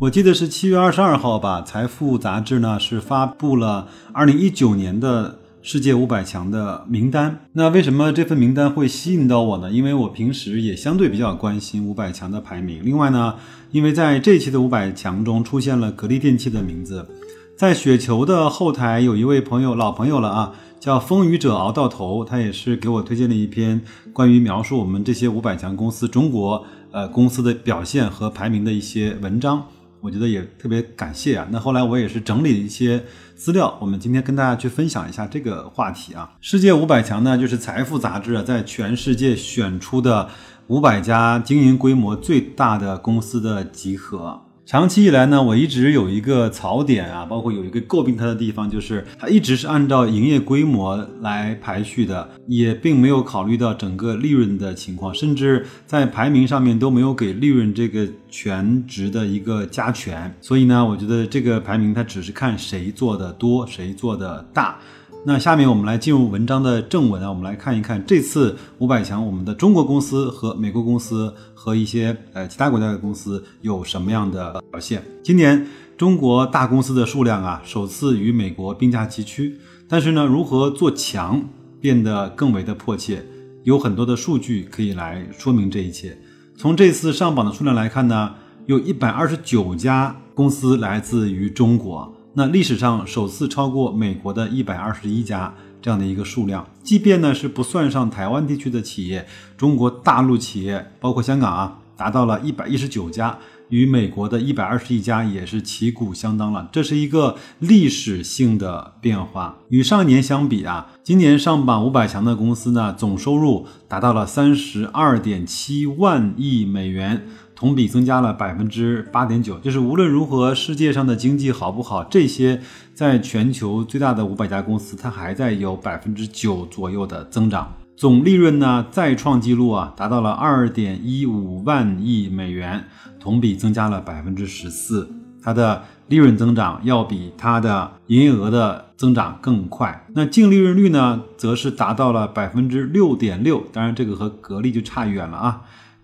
我记得是七月二十二号吧，《财富》杂志呢是发布了二零一九年的世界五百强的名单。那为什么这份名单会吸引到我呢？因为我平时也相对比较关心五百强的排名。另外呢，因为在这期的五百强中出现了格力电器的名字，在雪球的后台有一位朋友，老朋友了啊，叫风雨者熬到头，他也是给我推荐了一篇关于描述我们这些五百强公司中国呃公司的表现和排名的一些文章。我觉得也特别感谢啊。那后来我也是整理了一些资料，我们今天跟大家去分享一下这个话题啊。世界五百强呢，就是财富杂志在全世界选出的五百家经营规模最大的公司的集合。长期以来呢，我一直有一个槽点啊，包括有一个诟病它的地方，就是它一直是按照营业规模来排序的，也并没有考虑到整个利润的情况，甚至在排名上面都没有给利润这个全值的一个加权。所以呢，我觉得这个排名它只是看谁做的多，谁做的大。那下面我们来进入文章的正文啊，我们来看一看这次五百强，我们的中国公司和美国公司和一些呃其他国家的公司有什么样的表现。今年中国大公司的数量啊，首次与美国并驾齐驱。但是呢，如何做强变得更为的迫切，有很多的数据可以来说明这一切。从这次上榜的数量来看呢，有一百二十九家公司来自于中国。那历史上首次超过美国的一百二十一家这样的一个数量，即便呢是不算上台湾地区的企业，中国大陆企业包括香港啊，达到了一百一十九家，与美国的一百二十一家也是旗鼓相当了。这是一个历史性的变化。与上年相比啊，今年上榜五百强的公司呢，总收入达到了三十二点七万亿美元。同比增加了百分之八点九，就是无论如何，世界上的经济好不好，这些在全球最大的五百家公司，它还在有百分之九左右的增长。总利润呢再创纪录啊，达到了二点一五万亿美元，同比增加了百分之十四。它的利润增长要比它的营业额的增长更快。那净利润率呢，则是达到了百分之六点六，当然这个和格力就差远了啊。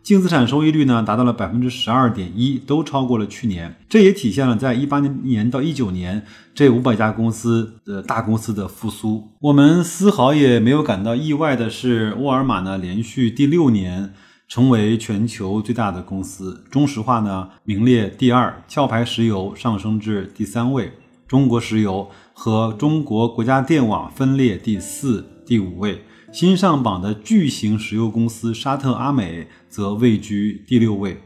净资产收益率呢，达到了百分之十二点一，都超过了去年。这也体现了在一八年年到一九年这五百家公司的大公司的复苏。我们丝毫也没有感到意外的是，沃尔玛呢连续第六年成为全球最大的公司。中石化呢名列第二，壳牌石油上升至第三位，中国石油和中国国家电网分列第四、第五位。新上榜的巨型石油公司沙特阿美则位居第六位。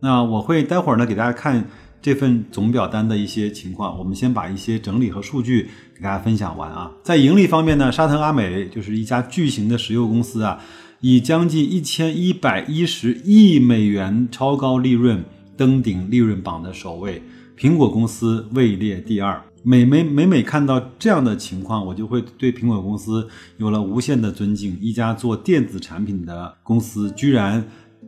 那我会待会儿呢给大家看这份总表单的一些情况。我们先把一些整理和数据给大家分享完啊。在盈利方面呢，沙特阿美就是一家巨型的石油公司啊，以将近一千一百一十亿美元超高利润登顶利润榜的首位。苹果公司位列第二。每每每每看到这样的情况，我就会对苹果公司有了无限的尊敬。一家做电子产品的公司，居然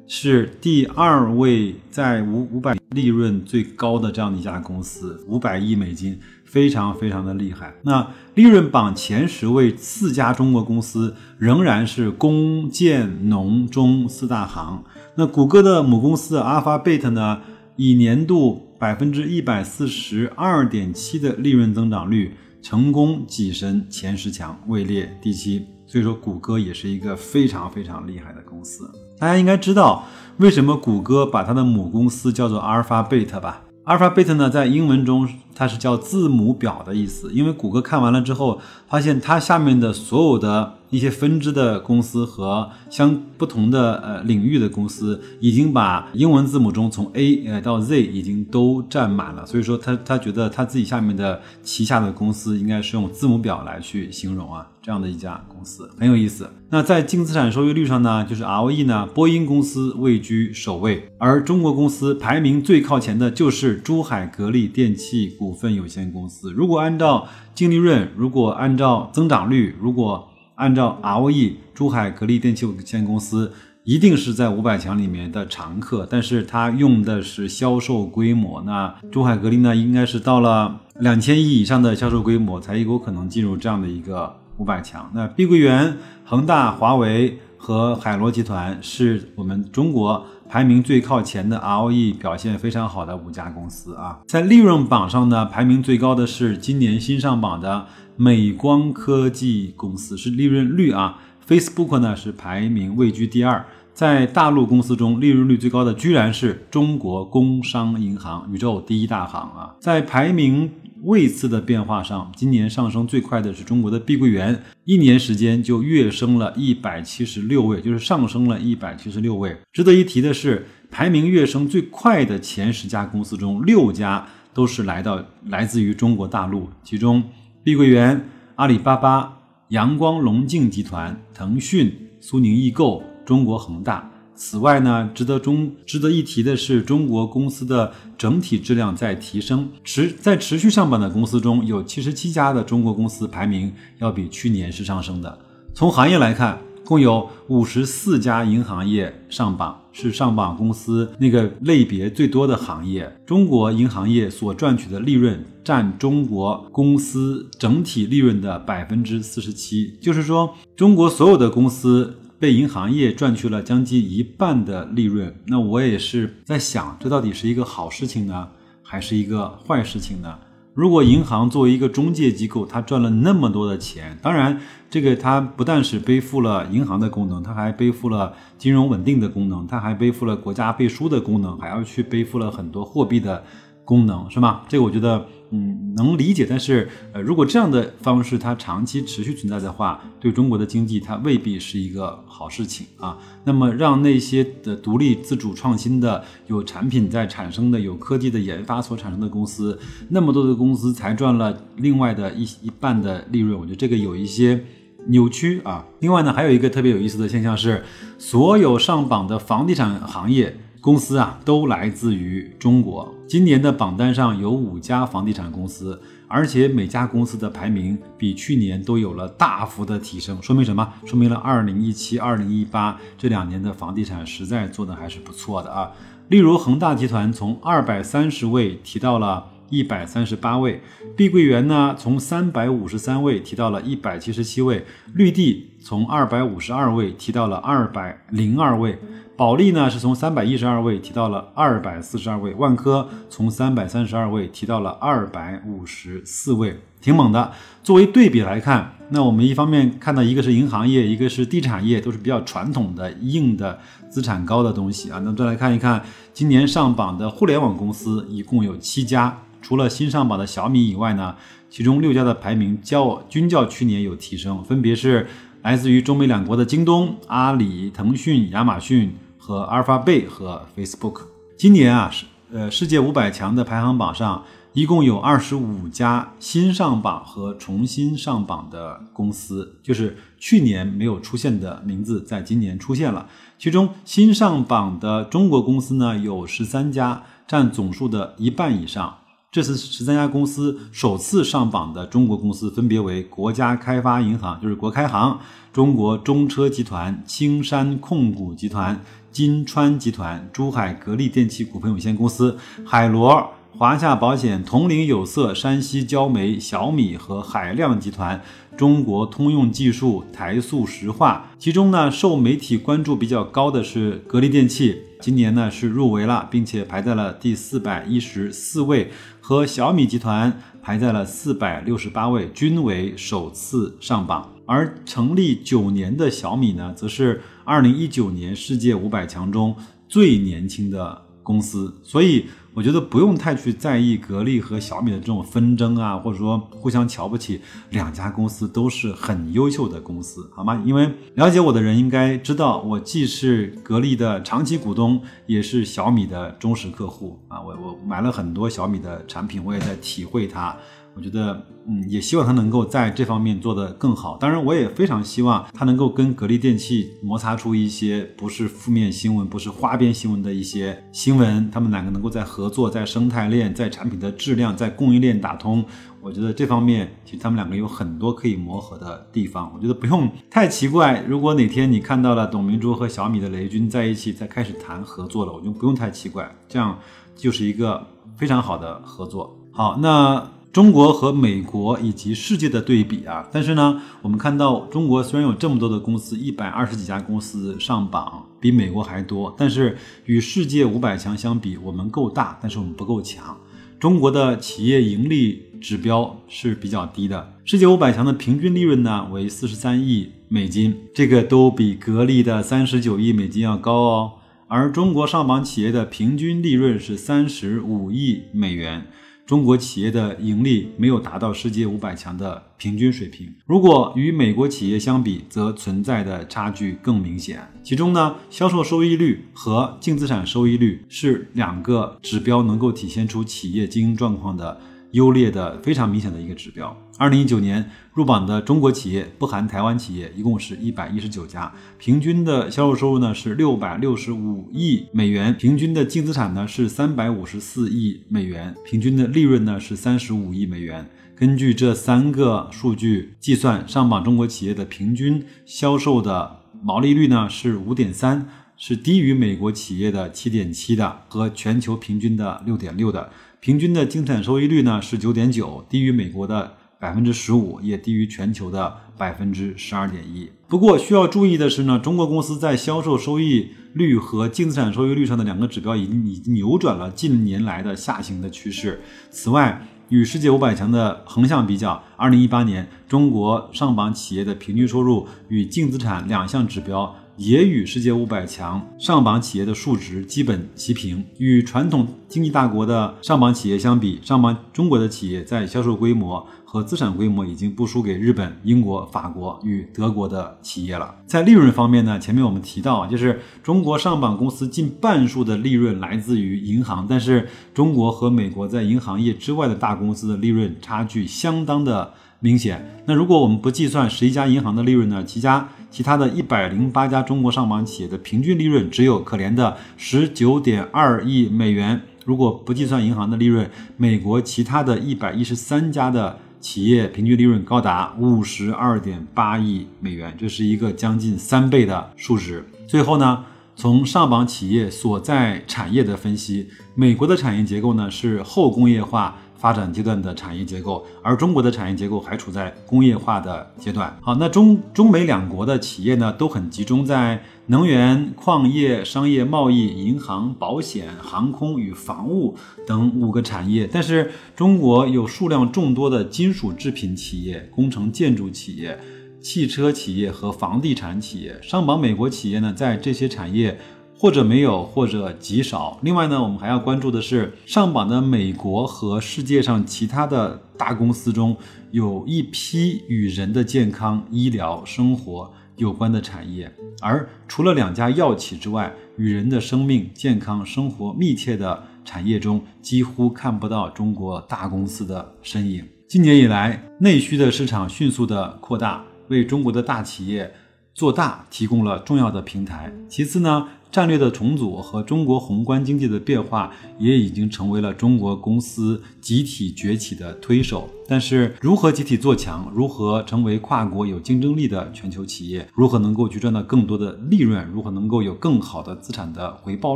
是第二位在五五百利润最高的这样的一家公司，五百亿美金，非常非常的厉害。那利润榜前十位四家中国公司仍然是工建农中四大行。那谷歌的母公司阿尔法贝特呢，以年度。百分之一百四十二点七的利润增长率，成功跻身前十强，位列第七。所以说，谷歌也是一个非常非常厉害的公司。大家应该知道，为什么谷歌把它的母公司叫做阿尔法贝特吧？阿尔法贝特呢，在英文中它是叫字母表的意思。因为谷歌看完了之后，发现它下面的所有的一些分支的公司和相不同的呃领域的公司，已经把英文字母中从 A 呃到 Z 已经都占满了。所以说，他他觉得他自己下面的旗下的公司应该是用字母表来去形容啊。这样的一家公司很有意思。那在净资产收益率上呢，就是 ROE 呢，波音公司位居首位，而中国公司排名最靠前的就是珠海格力电器股份有限公司。如果按照净利润，如果按照增长率，如果按照 ROE，珠海格力电器有限公司一定是在五百强里面的常客。但是它用的是销售规模，那珠海格力呢，应该是到了两千亿以上的销售规模才有可能进入这样的一个。五百强，那碧桂园、恒大、华为和海螺集团是我们中国排名最靠前的 ROE 表现非常好的五家公司啊。在利润榜上呢，排名最高的是今年新上榜的美光科技公司，是利润率啊。Facebook 呢是排名位居第二。在大陆公司中，利润率最高的居然是中国工商银行，宇宙第一大行啊。在排名。位次的变化上，今年上升最快的是中国的碧桂园，一年时间就跃升了一百七十六位，就是上升了一百七十六位。值得一提的是，排名跃升最快的前十家公司中，六家都是来到来自于中国大陆，其中碧桂园、阿里巴巴、阳光龙镜集团、腾讯、苏宁易购、中国恒大。此外呢，值得中值得一提的是，中国公司的整体质量在提升。持在持续上榜的公司中有七十七家的中国公司排名要比去年是上升的。从行业来看，共有五十四家银行业上榜，是上榜公司那个类别最多的行业。中国银行业所赚取的利润占中国公司整体利润的百分之四十七，就是说，中国所有的公司。被银行业赚去了将近一半的利润，那我也是在想，这到底是一个好事情呢，还是一个坏事情呢？如果银行作为一个中介机构，它赚了那么多的钱，当然，这个它不但是背负了银行的功能，它还背负了金融稳定的功能，它还背负了国家背书的功能，还要去背负了很多货币的功能，是吗？这个我觉得。嗯，能理解，但是呃，如果这样的方式它长期持续存在的话，对中国的经济它未必是一个好事情啊。那么让那些的独立自主创新的、有产品在产生的、有科技的研发所产生的公司，那么多的公司才赚了另外的一一半的利润，我觉得这个有一些扭曲啊。另外呢，还有一个特别有意思的现象是，所有上榜的房地产行业。公司啊，都来自于中国。今年的榜单上有五家房地产公司，而且每家公司的排名比去年都有了大幅的提升。说明什么？说明了二零一七、二零一八这两年的房地产实在做的还是不错的啊。例如恒大集团从二百三十位提到了一百三十八位，碧桂园呢从三百五十三位提到了一百七十七位，绿地从二百五十二位提到了二百零二位。保利呢是从三百一十二位提到了二百四十二位，万科从三百三十二位提到了二百五十四位，挺猛的。作为对比来看，那我们一方面看到一个是银行业，一个是地产业，都是比较传统的硬的资产高的东西啊。那再来看一看今年上榜的互联网公司，一共有七家，除了新上榜的小米以外呢，其中六家的排名较均较去年有提升，分别是来自于中美两国的京东、阿里、腾讯、亚马逊。和阿尔法贝和 Facebook，今年啊是呃世界五百强的排行榜上，一共有二十五家新上榜和重新上榜的公司，就是去年没有出现的名字，在今年出现了。其中新上榜的中国公司呢有十三家，占总数的一半以上。这次十三家公司首次上榜的中国公司分别为国家开发银行，就是国开行；中国中车集团、青山控股集团。金川集团、珠海格力电器股份有限公司、海螺、华夏保险、铜陵有色、山西焦煤、小米和海量集团、中国通用技术、台塑石化。其中呢，受媒体关注比较高的是格力电器，今年呢是入围了，并且排在了第四百一十四位，和小米集团排在了四百六十八位，均为首次上榜。而成立九年的小米呢，则是。二零一九年世界五百强中最年轻的公司，所以我觉得不用太去在意格力和小米的这种纷争啊，或者说互相瞧不起，两家公司都是很优秀的公司，好吗？因为了解我的人应该知道，我既是格力的长期股东，也是小米的忠实客户啊。我我买了很多小米的产品，我也在体会它。我觉得，嗯，也希望它能够在这方面做得更好。当然，我也非常希望它能够跟格力电器摩擦出一些不是负面新闻、不是花边新闻的一些新闻。他们两个能够在合作、在生态链、在产品的质量、在供应链打通。我觉得这方面其实他们两个有很多可以磨合的地方。我觉得不用太奇怪。如果哪天你看到了董明珠和小米的雷军在一起，在开始谈合作了，我就不用太奇怪。这样就是一个非常好的合作。好，那。中国和美国以及世界的对比啊，但是呢，我们看到中国虽然有这么多的公司，一百二十几家公司上榜，比美国还多，但是与世界五百强相比，我们够大，但是我们不够强。中国的企业盈利指标是比较低的，世界五百强的平均利润呢为四十三亿美金，这个都比格力的三十九亿美金要高哦。而中国上榜企业的平均利润是三十五亿美元。中国企业的盈利没有达到世界五百强的平均水平。如果与美国企业相比，则存在的差距更明显。其中呢，销售收益率和净资产收益率是两个指标，能够体现出企业经营状况的。优劣的非常明显的一个指标。二零一九年入榜的中国企业，不含台湾企业，一共是一百一十九家，平均的销售收入呢是六百六十五亿美元，平均的净资产呢是三百五十四亿美元，平均的利润呢是三十五亿美元。根据这三个数据计算，上榜中国企业的平均销售的毛利率呢是五点三，是低于美国企业的七点七的，和全球平均的六点六的。平均的净产收益率呢是九点九，低于美国的百分之十五，也低于全球的百分之十二点一。不过需要注意的是呢，中国公司在销售收益率和净资产收益率上的两个指标已经已经扭转了近年来的下行的趋势。此外，与世界五百强的横向比较，二零一八年中国上榜企业的平均收入与净资产两项指标。也与世界五百强上榜企业的数值基本齐平。与传统经济大国的上榜企业相比，上榜中国的企业在销售规模和资产规模已经不输给日本、英国、法国与德国的企业了。在利润方面呢，前面我们提到啊，就是中国上榜公司近半数的利润来自于银行，但是中国和美国在银行业之外的大公司的利润差距相当的明显。那如果我们不计算十一家银行的利润呢，其家。其他的一百零八家中国上榜企业的平均利润只有可怜的十九点二亿美元。如果不计算银行的利润，美国其他的一百一十三家的企业平均利润高达五十二点八亿美元，这是一个将近三倍的数值。最后呢，从上榜企业所在产业的分析，美国的产业结构呢是后工业化。发展阶段的产业结构，而中国的产业结构还处在工业化的阶段。好，那中中美两国的企业呢，都很集中在能源、矿业、商业贸易、银行、保险、航空与防务等五个产业。但是中国有数量众多的金属制品企业、工程建筑企业、汽车企业和房地产企业。上榜美国企业呢，在这些产业。或者没有，或者极少。另外呢，我们还要关注的是上榜的美国和世界上其他的大公司中，有一批与人的健康、医疗、生活有关的产业。而除了两家药企之外，与人的生命、健康、生活密切的产业中，几乎看不到中国大公司的身影。今年以来，内需的市场迅速的扩大，为中国的大企业做大提供了重要的平台。其次呢？战略的重组和中国宏观经济的变化也已经成为了中国公司集体崛起的推手。但是，如何集体做强，如何成为跨国有竞争力的全球企业，如何能够去赚到更多的利润，如何能够有更好的资产的回报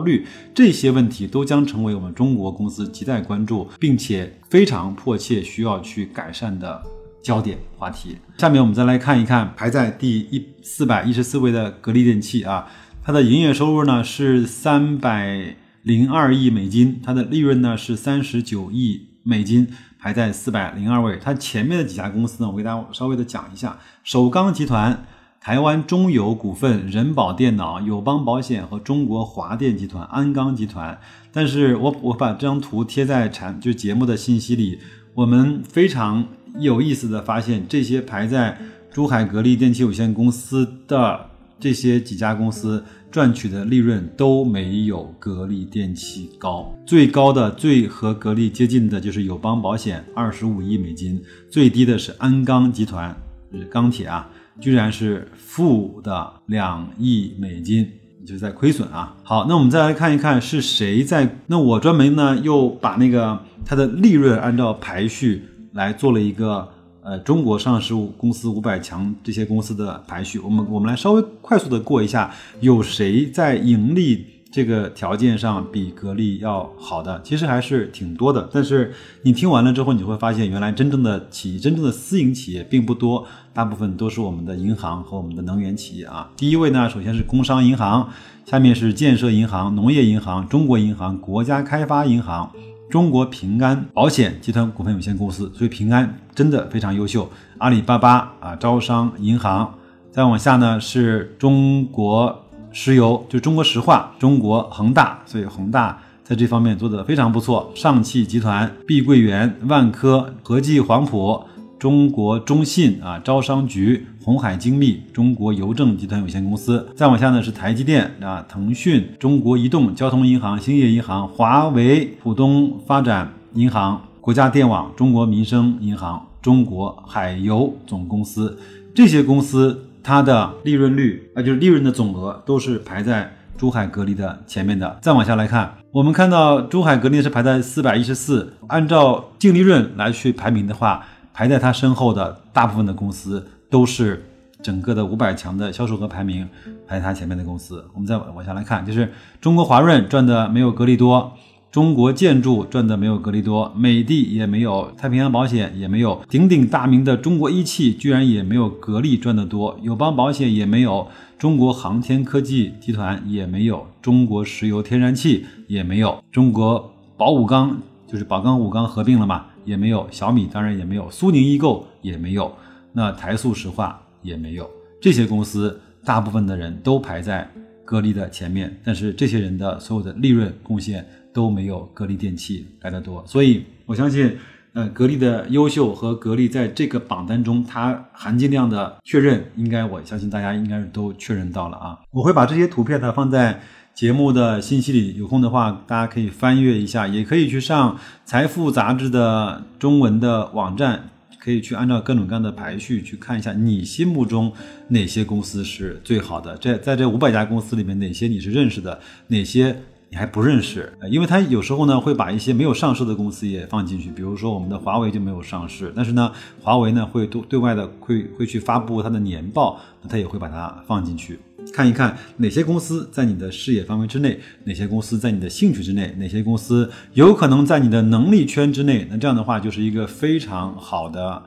率，这些问题都将成为我们中国公司亟待关注，并且非常迫切需要去改善的焦点话题。下面我们再来看一看排在第一四百一十四位的格力电器啊。它的营业收入呢是三百零二亿美金，它的利润呢是三十九亿美金，排在四百零二位。它前面的几家公司呢，我给大家稍微的讲一下：首钢集团、台湾中油股份、人保电脑、友邦保险和中国华电集团、鞍钢集团。但是我我把这张图贴在产就节目的信息里，我们非常有意思的发现，这些排在珠海格力电器有限公司的。这些几家公司赚取的利润都没有格力电器高。最高的、最和格力接近的就是友邦保险，二十五亿美金；最低的是鞍钢集团，是钢铁啊，居然是负的两亿美金。就是在亏损啊。好，那我们再来看一看是谁在。那我专门呢又把那个它的利润按照排序来做了一个呃中国上市公司五百强这些公司的排序。我们我们来稍微快速的过一下，有谁在盈利这个条件上比格力要好的？其实还是挺多的。但是你听完了之后，你会发现原来真正的企业、真正的私营企业并不多。大部分都是我们的银行和我们的能源企业啊。第一位呢，首先是工商银行，下面是建设银行、农业银行、中国银行、国家开发银行、中国平安保险集团股份有限公司。所以平安真的非常优秀。阿里巴巴啊，招商银行，再往下呢是中国石油，就中国石化、中国恒大，所以恒大在这方面做得非常不错。上汽集团、碧桂园、万科、和记黄埔。中国中信啊，招商局、红海精密、中国邮政集团有限公司，再往下呢是台积电啊，腾讯、中国移动、交通银行、兴业银行、华为、浦东发展银行、国家电网、中国民生银行、中国海油总公司，这些公司它的利润率啊，就是利润的总额都是排在珠海格力的前面的。再往下来看，我们看到珠海格力是排在四百一十四，按照净利润来去排名的话。排在他身后的大部分的公司都是整个的五百强的销售额排名排在他前面的公司。我们再往下来看，就是中国华润赚的没有格力多，中国建筑赚的没有格力多，美的也没有，太平洋保险也没有，鼎鼎大名的中国一汽居然也没有格力赚的多，友邦保险也没有，中国航天科技集团也没有，中国石油天然气也没有，中国宝武钢就是宝钢武钢合并了嘛。也没有小米，当然也没有苏宁易购，也没有，那台塑石化也没有。这些公司大部分的人都排在格力的前面，但是这些人的所有的利润贡献都没有格力电器来的多。所以我相信，呃，格力的优秀和格力在这个榜单中它含金量的确认，应该我相信大家应该是都确认到了啊。我会把这些图片呢放在。节目的信息里有空的话，大家可以翻阅一下，也可以去上《财富》杂志的中文的网站，可以去按照各种各样的排序去看一下，你心目中哪些公司是最好的。这在这五百家公司里面，哪些你是认识的，哪些你还不认识？因为他有时候呢会把一些没有上市的公司也放进去，比如说我们的华为就没有上市，但是呢，华为呢会对对外的会会去发布它的年报，那他也会把它放进去。看一看哪些公司在你的视野范围之内，哪些公司在你的兴趣之内，哪些公司有可能在你的能力圈之内。那这样的话，就是一个非常好的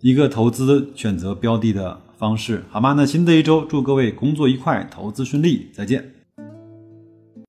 一个投资选择标的的方式，好吗？那新的一周，祝各位工作愉快，投资顺利，再见。